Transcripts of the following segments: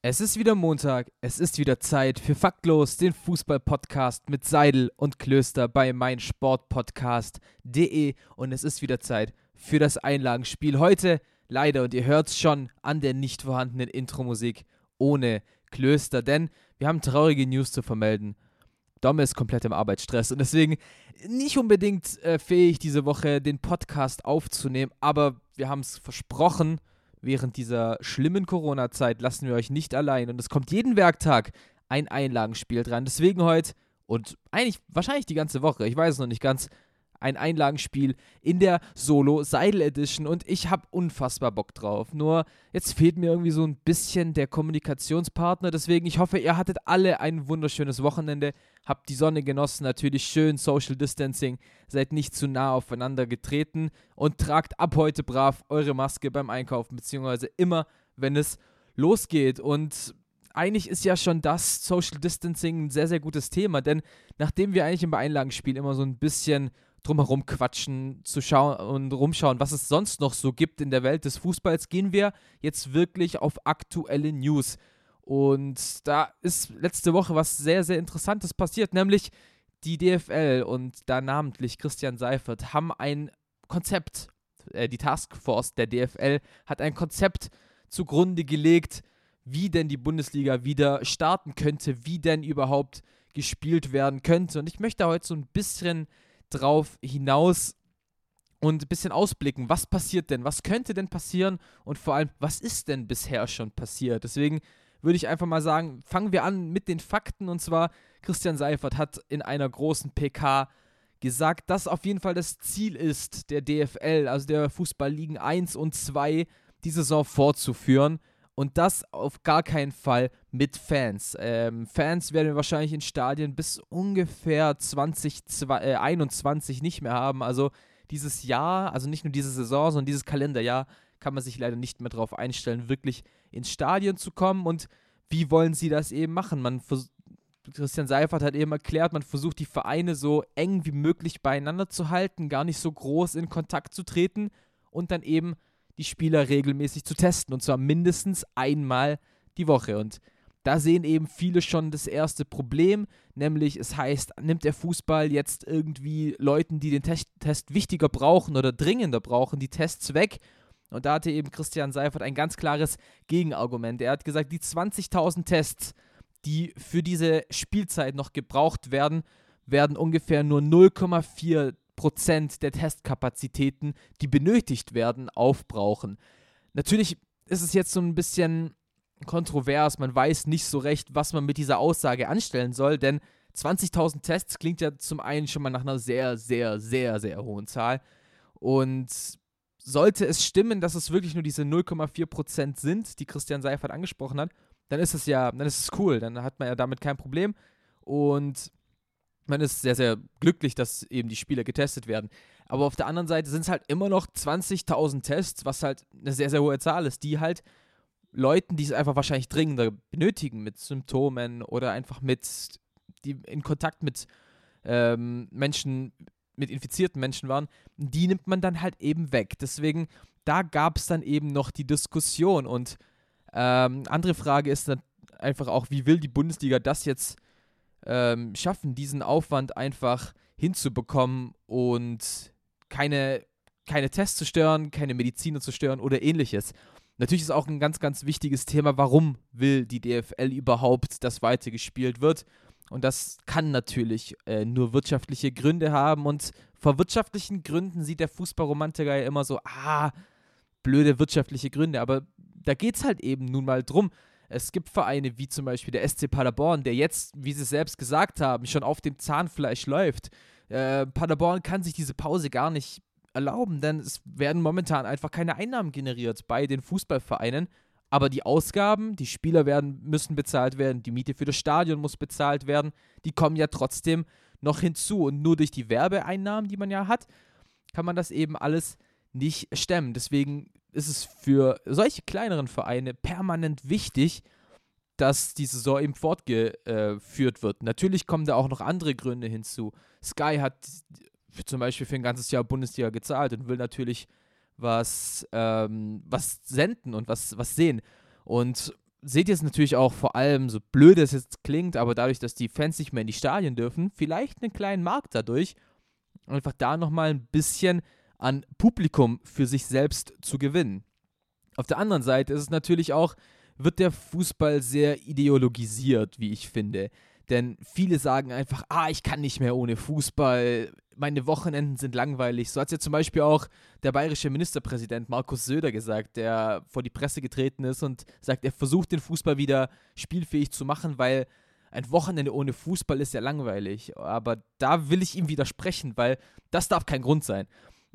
Es ist wieder Montag, es ist wieder Zeit für Faktlos, den Fußball-Podcast mit Seidel und Klöster bei meinsportpodcast.de und es ist wieder Zeit für das Einlagenspiel heute. Leider, und ihr hört es schon an der nicht vorhandenen Intro-Musik ohne Klöster, denn wir haben traurige News zu vermelden. Dom ist komplett im Arbeitsstress und deswegen nicht unbedingt äh, fähig, diese Woche den Podcast aufzunehmen, aber wir haben es versprochen während dieser schlimmen Corona-Zeit lassen wir euch nicht allein und es kommt jeden Werktag ein Einlagenspiel dran. Deswegen heute und eigentlich wahrscheinlich die ganze Woche, ich weiß es noch nicht ganz, ein Einlagenspiel in der Solo Seidel Edition und ich habe unfassbar Bock drauf. Nur jetzt fehlt mir irgendwie so ein bisschen der Kommunikationspartner, deswegen ich hoffe, ihr hattet alle ein wunderschönes Wochenende, habt die Sonne genossen, natürlich schön Social Distancing, seid nicht zu nah aufeinander getreten und tragt ab heute brav eure Maske beim Einkaufen beziehungsweise immer, wenn es losgeht und eigentlich ist ja schon das Social Distancing ein sehr, sehr gutes Thema, denn nachdem wir eigentlich im Einlagenspiel immer so ein bisschen drumherum quatschen, zu schauen und rumschauen, was es sonst noch so gibt in der Welt des Fußballs, gehen wir jetzt wirklich auf aktuelle News. Und da ist letzte Woche was sehr, sehr Interessantes passiert, nämlich die DFL und da namentlich Christian Seifert haben ein Konzept, äh, die Taskforce der DFL hat ein Konzept zugrunde gelegt, wie denn die Bundesliga wieder starten könnte, wie denn überhaupt gespielt werden könnte. Und ich möchte heute so ein bisschen drauf hinaus und ein bisschen ausblicken, was passiert denn, was könnte denn passieren? Und vor allem, was ist denn bisher schon passiert. Deswegen würde ich einfach mal sagen, fangen wir an mit den Fakten. Und zwar Christian Seifert hat in einer großen PK gesagt, dass auf jeden Fall das Ziel ist, der DFL, also der Fußballligen 1 und 2, die Saison fortzuführen und das auf gar keinen Fall mit Fans. Ähm, Fans werden wir wahrscheinlich in Stadien bis ungefähr 2021 äh, nicht mehr haben. Also dieses Jahr, also nicht nur diese Saison, sondern dieses Kalenderjahr, kann man sich leider nicht mehr darauf einstellen, wirklich ins Stadion zu kommen. Und wie wollen sie das eben machen? Man Christian Seifert hat eben erklärt, man versucht die Vereine so eng wie möglich beieinander zu halten, gar nicht so groß in Kontakt zu treten und dann eben die Spieler regelmäßig zu testen und zwar mindestens einmal die Woche. Und da sehen eben viele schon das erste Problem, nämlich es heißt, nimmt der Fußball jetzt irgendwie Leuten, die den Test, wichtiger brauchen oder dringender brauchen, die Tests weg. Und da hatte eben Christian Seifert ein ganz klares Gegenargument. Er hat gesagt, die 20.000 Tests, die für diese Spielzeit noch gebraucht werden, werden ungefähr nur 0,4 Prozent der Testkapazitäten, die benötigt werden, aufbrauchen. Natürlich ist es jetzt so ein bisschen kontrovers, man weiß nicht so recht, was man mit dieser Aussage anstellen soll, denn 20.000 Tests klingt ja zum einen schon mal nach einer sehr, sehr, sehr, sehr hohen Zahl. Und sollte es stimmen, dass es wirklich nur diese 0,4% sind, die Christian Seifert angesprochen hat, dann ist es ja, dann ist es cool, dann hat man ja damit kein Problem. Und man ist sehr, sehr glücklich, dass eben die Spieler getestet werden. Aber auf der anderen Seite sind es halt immer noch 20.000 Tests, was halt eine sehr, sehr hohe Zahl ist, die halt Leuten, die es einfach wahrscheinlich dringender benötigen, mit Symptomen oder einfach mit, die in Kontakt mit ähm, Menschen, mit infizierten Menschen waren, die nimmt man dann halt eben weg. Deswegen, da gab es dann eben noch die Diskussion. Und ähm, andere Frage ist dann einfach auch, wie will die Bundesliga das jetzt ähm, schaffen, diesen Aufwand einfach hinzubekommen und keine, keine Tests zu stören, keine Mediziner zu stören oder ähnliches. Natürlich ist auch ein ganz, ganz wichtiges Thema, warum will die DFL überhaupt, dass weitergespielt wird. Und das kann natürlich äh, nur wirtschaftliche Gründe haben. Und vor wirtschaftlichen Gründen sieht der Fußballromantiker ja immer so, ah, blöde wirtschaftliche Gründe. Aber da geht es halt eben nun mal drum. Es gibt Vereine wie zum Beispiel der SC Paderborn, der jetzt, wie sie selbst gesagt haben, schon auf dem Zahnfleisch läuft. Äh, Paderborn kann sich diese Pause gar nicht erlauben, denn es werden momentan einfach keine Einnahmen generiert bei den Fußballvereinen. Aber die Ausgaben, die Spieler werden, müssen bezahlt werden, die Miete für das Stadion muss bezahlt werden, die kommen ja trotzdem noch hinzu. Und nur durch die Werbeeinnahmen, die man ja hat, kann man das eben alles nicht stemmen. Deswegen ist es für solche kleineren Vereine permanent wichtig, dass die Saison eben fortgeführt wird. Natürlich kommen da auch noch andere Gründe hinzu. Sky hat zum Beispiel für ein ganzes Jahr Bundesliga gezahlt und will natürlich was, ähm, was senden und was, was sehen. Und seht jetzt natürlich auch vor allem, so blöd es jetzt klingt, aber dadurch, dass die Fans nicht mehr in die Stadien dürfen, vielleicht einen kleinen Markt dadurch, einfach da nochmal ein bisschen an Publikum für sich selbst zu gewinnen. Auf der anderen Seite ist es natürlich auch, wird der Fußball sehr ideologisiert, wie ich finde. Denn viele sagen einfach, ah, ich kann nicht mehr ohne Fußball, meine Wochenenden sind langweilig. So hat es ja zum Beispiel auch der bayerische Ministerpräsident Markus Söder gesagt, der vor die Presse getreten ist und sagt, er versucht den Fußball wieder spielfähig zu machen, weil ein Wochenende ohne Fußball ist ja langweilig. Aber da will ich ihm widersprechen, weil das darf kein Grund sein.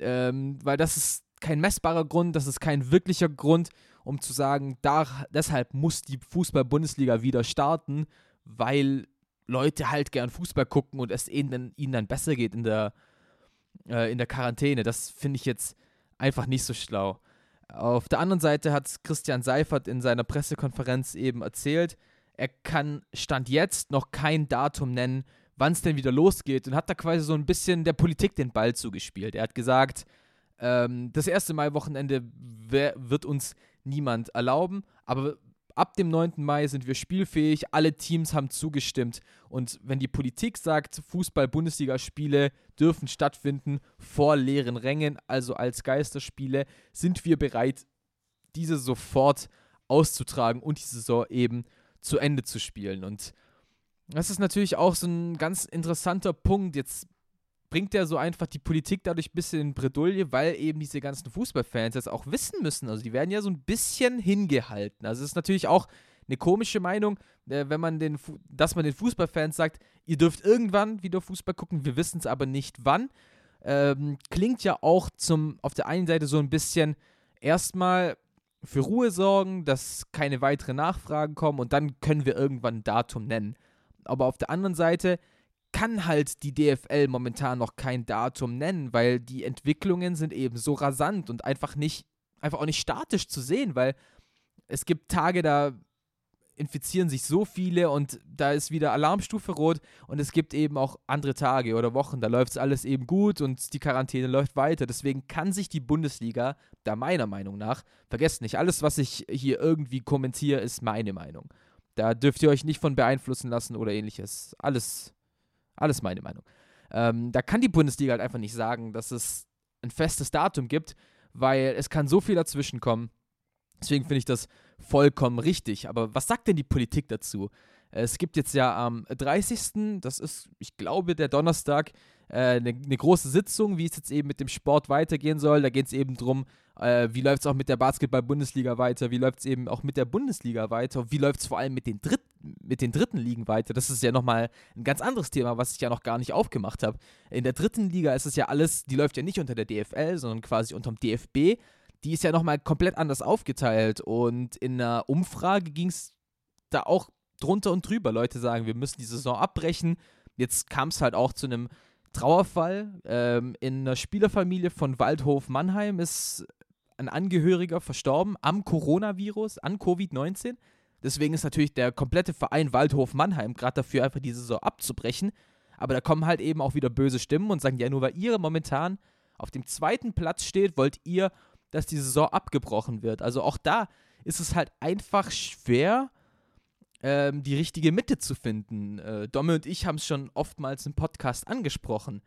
Ähm, weil das ist kein messbarer Grund, das ist kein wirklicher Grund, um zu sagen, da, deshalb muss die Fußball-Bundesliga wieder starten, weil Leute halt gern Fußball gucken und es ihnen, ihnen dann besser geht in der, äh, in der Quarantäne. Das finde ich jetzt einfach nicht so schlau. Auf der anderen Seite hat Christian Seifert in seiner Pressekonferenz eben erzählt, er kann Stand jetzt noch kein Datum nennen, wann es denn wieder losgeht und hat da quasi so ein bisschen der Politik den Ball zugespielt. Er hat gesagt, ähm, das erste Mai-Wochenende wird uns niemand erlauben, aber ab dem 9. Mai sind wir spielfähig, alle Teams haben zugestimmt und wenn die Politik sagt, Fußball-Bundesligaspiele dürfen stattfinden vor leeren Rängen, also als Geisterspiele, sind wir bereit, diese sofort auszutragen und die Saison eben zu Ende zu spielen. Und das ist natürlich auch so ein ganz interessanter Punkt. Jetzt bringt er so einfach die Politik dadurch ein bisschen in Bredouille, weil eben diese ganzen Fußballfans jetzt auch wissen müssen. Also die werden ja so ein bisschen hingehalten. Also es ist natürlich auch eine komische Meinung, äh, wenn man den, dass man den Fußballfans sagt, ihr dürft irgendwann wieder Fußball gucken, wir wissen es aber nicht wann. Ähm, klingt ja auch zum, auf der einen Seite so ein bisschen erstmal für Ruhe sorgen, dass keine weiteren Nachfragen kommen und dann können wir irgendwann ein Datum nennen. Aber auf der anderen Seite kann halt die DFL momentan noch kein Datum nennen, weil die Entwicklungen sind eben so rasant und einfach nicht, einfach auch nicht statisch zu sehen, weil es gibt Tage, da infizieren sich so viele und da ist wieder Alarmstufe rot und es gibt eben auch andere Tage oder Wochen, da läuft es alles eben gut und die Quarantäne läuft weiter. Deswegen kann sich die Bundesliga, da meiner Meinung nach, vergesst nicht, alles, was ich hier irgendwie kommentiere, ist meine Meinung. Da dürft ihr euch nicht von beeinflussen lassen oder ähnliches. Alles, alles meine Meinung. Ähm, da kann die Bundesliga halt einfach nicht sagen, dass es ein festes Datum gibt, weil es kann so viel dazwischen kommen. Deswegen finde ich das vollkommen richtig. Aber was sagt denn die Politik dazu? Es gibt jetzt ja am 30., das ist, ich glaube, der Donnerstag, eine äh, ne große Sitzung, wie es jetzt eben mit dem Sport weitergehen soll. Da geht es eben darum, äh, wie läuft es auch mit der Basketball-Bundesliga weiter, wie läuft es eben auch mit der Bundesliga weiter, wie läuft es vor allem mit den, Dritt mit den dritten Ligen weiter. Das ist ja nochmal ein ganz anderes Thema, was ich ja noch gar nicht aufgemacht habe. In der dritten Liga ist es ja alles, die läuft ja nicht unter der DFL, sondern quasi unter dem DFB die ist ja nochmal komplett anders aufgeteilt. Und in einer Umfrage ging es da auch drunter und drüber. Leute sagen, wir müssen die Saison abbrechen. Jetzt kam es halt auch zu einem Trauerfall. Ähm, in einer Spielerfamilie von Waldhof Mannheim ist ein Angehöriger verstorben am Coronavirus, an Covid-19. Deswegen ist natürlich der komplette Verein Waldhof Mannheim gerade dafür, einfach die Saison abzubrechen. Aber da kommen halt eben auch wieder böse Stimmen und sagen, ja, nur weil ihr momentan auf dem zweiten Platz steht, wollt ihr dass die Saison abgebrochen wird. Also auch da ist es halt einfach schwer, ähm, die richtige Mitte zu finden. Äh, Domme und ich haben es schon oftmals im Podcast angesprochen.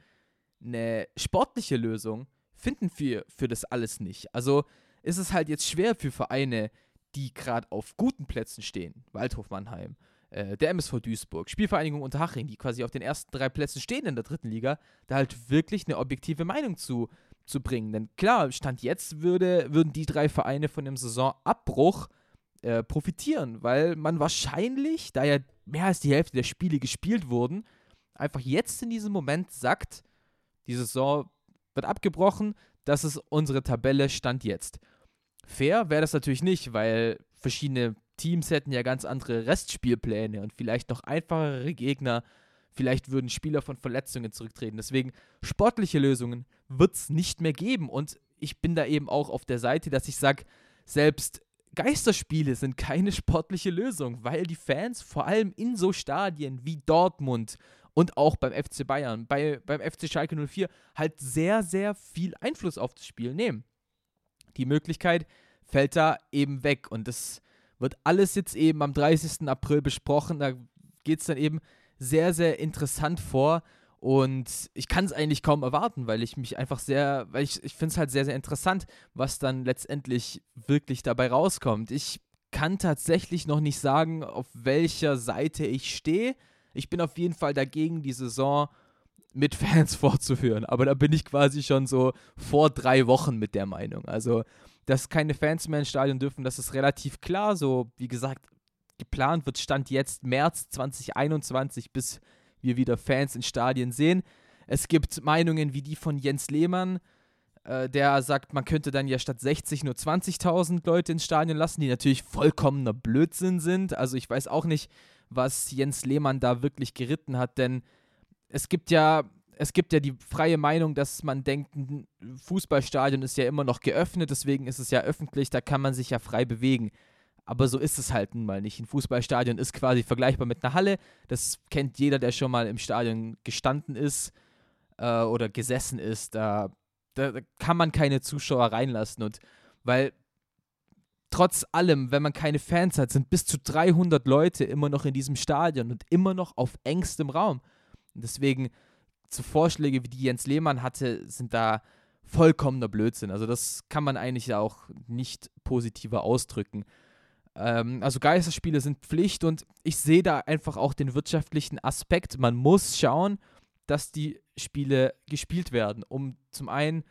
Eine sportliche Lösung finden wir für das alles nicht. Also ist es halt jetzt schwer für Vereine, die gerade auf guten Plätzen stehen, Waldhof Mannheim, äh, der MSV Duisburg, Spielvereinigung Unterhaching, die quasi auf den ersten drei Plätzen stehen in der dritten Liga, da halt wirklich eine objektive Meinung zu zu bringen. Denn klar, Stand jetzt würde, würden die drei Vereine von dem Saisonabbruch äh, profitieren, weil man wahrscheinlich, da ja mehr als die Hälfte der Spiele gespielt wurden, einfach jetzt in diesem Moment sagt, die Saison wird abgebrochen, das ist unsere Tabelle Stand jetzt. Fair wäre das natürlich nicht, weil verschiedene Teams hätten ja ganz andere Restspielpläne und vielleicht noch einfachere Gegner Vielleicht würden Spieler von Verletzungen zurücktreten. Deswegen, sportliche Lösungen wird es nicht mehr geben. Und ich bin da eben auch auf der Seite, dass ich sage, selbst Geisterspiele sind keine sportliche Lösung, weil die Fans vor allem in so Stadien wie Dortmund und auch beim FC Bayern, bei, beim FC Schalke 04 halt sehr, sehr viel Einfluss auf das Spiel nehmen. Die Möglichkeit fällt da eben weg und das wird alles jetzt eben am 30. April besprochen. Da geht es dann eben sehr, sehr interessant vor. Und ich kann es eigentlich kaum erwarten, weil ich mich einfach sehr, weil ich, ich finde es halt sehr, sehr interessant, was dann letztendlich wirklich dabei rauskommt. Ich kann tatsächlich noch nicht sagen, auf welcher Seite ich stehe. Ich bin auf jeden Fall dagegen, die Saison mit Fans fortzuführen. Aber da bin ich quasi schon so vor drei Wochen mit der Meinung. Also, dass keine Fans mehr ins Stadion dürfen, das ist relativ klar. So, wie gesagt, geplant wird Stand jetzt März 2021 bis wir wieder Fans in Stadien sehen. Es gibt Meinungen wie die von Jens Lehmann, äh, der sagt, man könnte dann ja statt 60 nur 20.000 Leute ins Stadion lassen, die natürlich vollkommener Blödsinn sind. Also ich weiß auch nicht, was Jens Lehmann da wirklich geritten hat, denn es gibt ja es gibt ja die freie Meinung, dass man denkt, ein Fußballstadion ist ja immer noch geöffnet, deswegen ist es ja öffentlich, da kann man sich ja frei bewegen. Aber so ist es halt nun mal nicht. Ein Fußballstadion ist quasi vergleichbar mit einer Halle. Das kennt jeder, der schon mal im Stadion gestanden ist äh, oder gesessen ist. Da, da, kann man keine Zuschauer reinlassen. Und weil trotz allem, wenn man keine Fans hat, sind bis zu 300 Leute immer noch in diesem Stadion und immer noch auf engstem Raum. Und deswegen, zu Vorschläge, wie die Jens Lehmann hatte, sind da vollkommener Blödsinn. Also das kann man eigentlich auch nicht positiver ausdrücken. Ähm, also Geisterspiele sind Pflicht und ich sehe da einfach auch den wirtschaftlichen Aspekt. Man muss schauen, dass die Spiele gespielt werden, um zum einen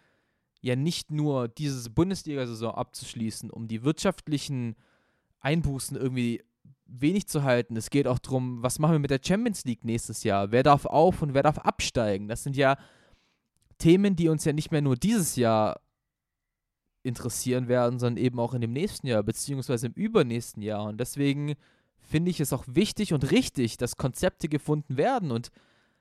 ja nicht nur diese Bundesliga-Saison abzuschließen, um die wirtschaftlichen Einbußen irgendwie wenig zu halten. Es geht auch darum, was machen wir mit der Champions League nächstes Jahr? Wer darf auf und wer darf absteigen? Das sind ja Themen, die uns ja nicht mehr nur dieses Jahr interessieren werden, sondern eben auch in dem nächsten Jahr, beziehungsweise im übernächsten Jahr. Und deswegen finde ich es auch wichtig und richtig, dass Konzepte gefunden werden. Und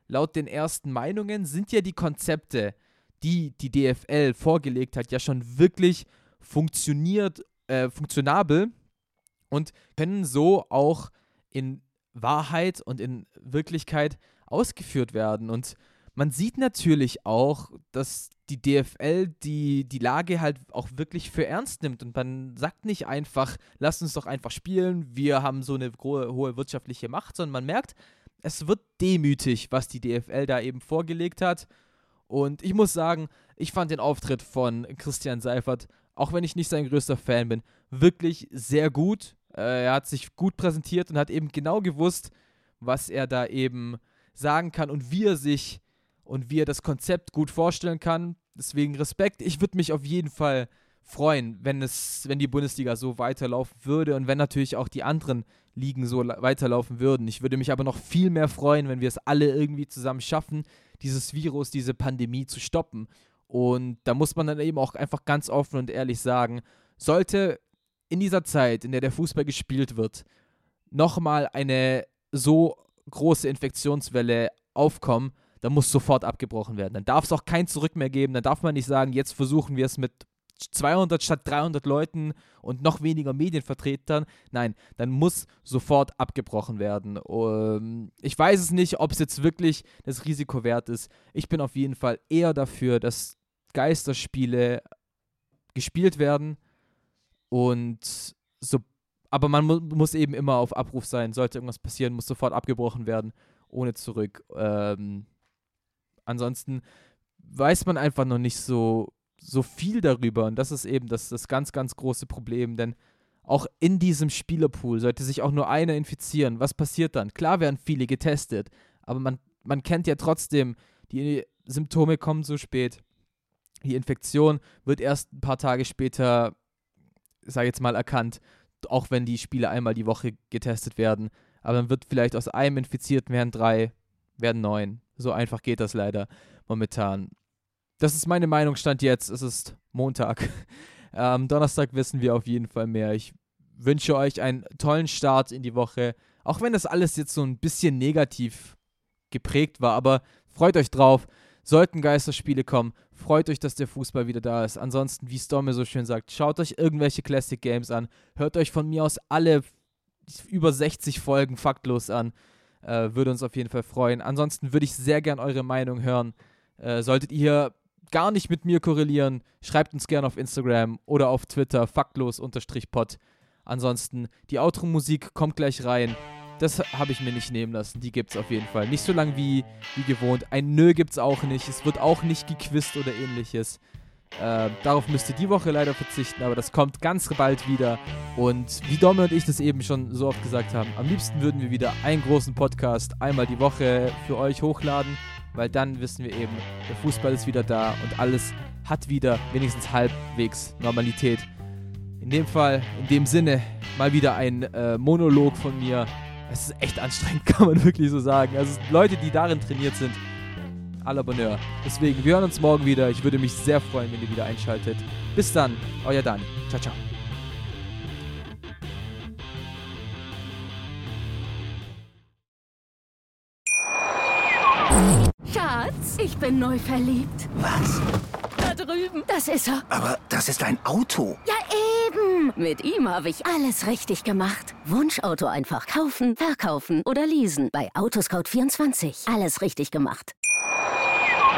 laut den ersten Meinungen sind ja die Konzepte, die die DFL vorgelegt hat, ja schon wirklich funktioniert, äh, funktionabel und können so auch in Wahrheit und in Wirklichkeit ausgeführt werden. Und man sieht natürlich auch, dass die DFL die, die Lage halt auch wirklich für ernst nimmt und man sagt nicht einfach, lasst uns doch einfach spielen, wir haben so eine hohe, wirtschaftliche Macht, sondern man merkt, es wird demütig, was die DFL da eben vorgelegt hat. Und ich muss sagen, ich fand den Auftritt von Christian Seifert, auch wenn ich nicht sein größter Fan bin, wirklich sehr gut. Äh, er hat sich gut präsentiert und hat eben genau gewusst, was er da eben sagen kann und wie er sich und wie er das Konzept gut vorstellen kann. Deswegen Respekt. Ich würde mich auf jeden Fall freuen, wenn es, wenn die Bundesliga so weiterlaufen würde und wenn natürlich auch die anderen Ligen so weiterlaufen würden. Ich würde mich aber noch viel mehr freuen, wenn wir es alle irgendwie zusammen schaffen, dieses Virus, diese Pandemie zu stoppen. Und da muss man dann eben auch einfach ganz offen und ehrlich sagen, sollte in dieser Zeit, in der der Fußball gespielt wird, nochmal eine so große Infektionswelle aufkommen, dann muss sofort abgebrochen werden. Dann darf es auch kein Zurück mehr geben. Dann darf man nicht sagen, jetzt versuchen wir es mit 200 statt 300 Leuten und noch weniger Medienvertretern. Nein, dann muss sofort abgebrochen werden. Um, ähm, ich weiß es nicht, ob es jetzt wirklich das Risiko wert ist. Ich bin auf jeden Fall eher dafür, dass Geisterspiele gespielt werden und so. Aber man mu muss eben immer auf Abruf sein. Sollte irgendwas passieren, muss sofort abgebrochen werden, ohne zurück. Ähm, ansonsten weiß man einfach noch nicht so, so viel darüber. Und das ist eben das, das ganz, ganz große Problem. Denn auch in diesem Spielerpool sollte sich auch nur einer infizieren. Was passiert dann? Klar werden viele getestet, aber man, man kennt ja trotzdem, die Symptome kommen so spät. Die Infektion wird erst ein paar Tage später, sag ich jetzt mal, erkannt, auch wenn die Spiele einmal die Woche getestet werden. Aber dann wird vielleicht aus einem Infizierten werden drei, werden neun. So einfach geht das leider momentan. Das ist meine Meinung, stand jetzt. Es ist Montag. Am Donnerstag wissen wir auf jeden Fall mehr. Ich wünsche euch einen tollen Start in die Woche. Auch wenn das alles jetzt so ein bisschen negativ geprägt war. Aber freut euch drauf. Sollten Geisterspiele kommen, freut euch, dass der Fußball wieder da ist. Ansonsten, wie Stormy so schön sagt, schaut euch irgendwelche Classic Games an. Hört euch von mir aus alle über 60 Folgen faktlos an. Äh, würde uns auf jeden Fall freuen. Ansonsten würde ich sehr gern eure Meinung hören. Äh, solltet ihr gar nicht mit mir korrelieren, schreibt uns gerne auf Instagram oder auf Twitter faktlos-pod. Ansonsten, die Outro-Musik kommt gleich rein. Das habe ich mir nicht nehmen lassen. Die gibt es auf jeden Fall. Nicht so lang wie, wie gewohnt. Ein Nö gibt es auch nicht. Es wird auch nicht gequizt oder ähnliches. Äh, darauf müsst ihr die Woche leider verzichten, aber das kommt ganz bald wieder. Und wie Domme und ich das eben schon so oft gesagt haben, am liebsten würden wir wieder einen großen Podcast einmal die Woche für euch hochladen, weil dann wissen wir eben, der Fußball ist wieder da und alles hat wieder wenigstens halbwegs Normalität. In dem Fall, in dem Sinne, mal wieder ein äh, Monolog von mir. Es ist echt anstrengend, kann man wirklich so sagen. Also Leute, die darin trainiert sind, à la Bonheur. Deswegen, wir hören uns morgen wieder. Ich würde mich sehr freuen, wenn ihr wieder einschaltet. Bis dann, euer Dani. Ciao, ciao. Schatz, ich bin neu verliebt. Was? Da drüben. Das ist er. Aber das ist ein Auto. Ja, eben. Mit ihm habe ich alles richtig gemacht. Wunschauto einfach kaufen, verkaufen oder leasen. Bei Autoscout24. Alles richtig gemacht.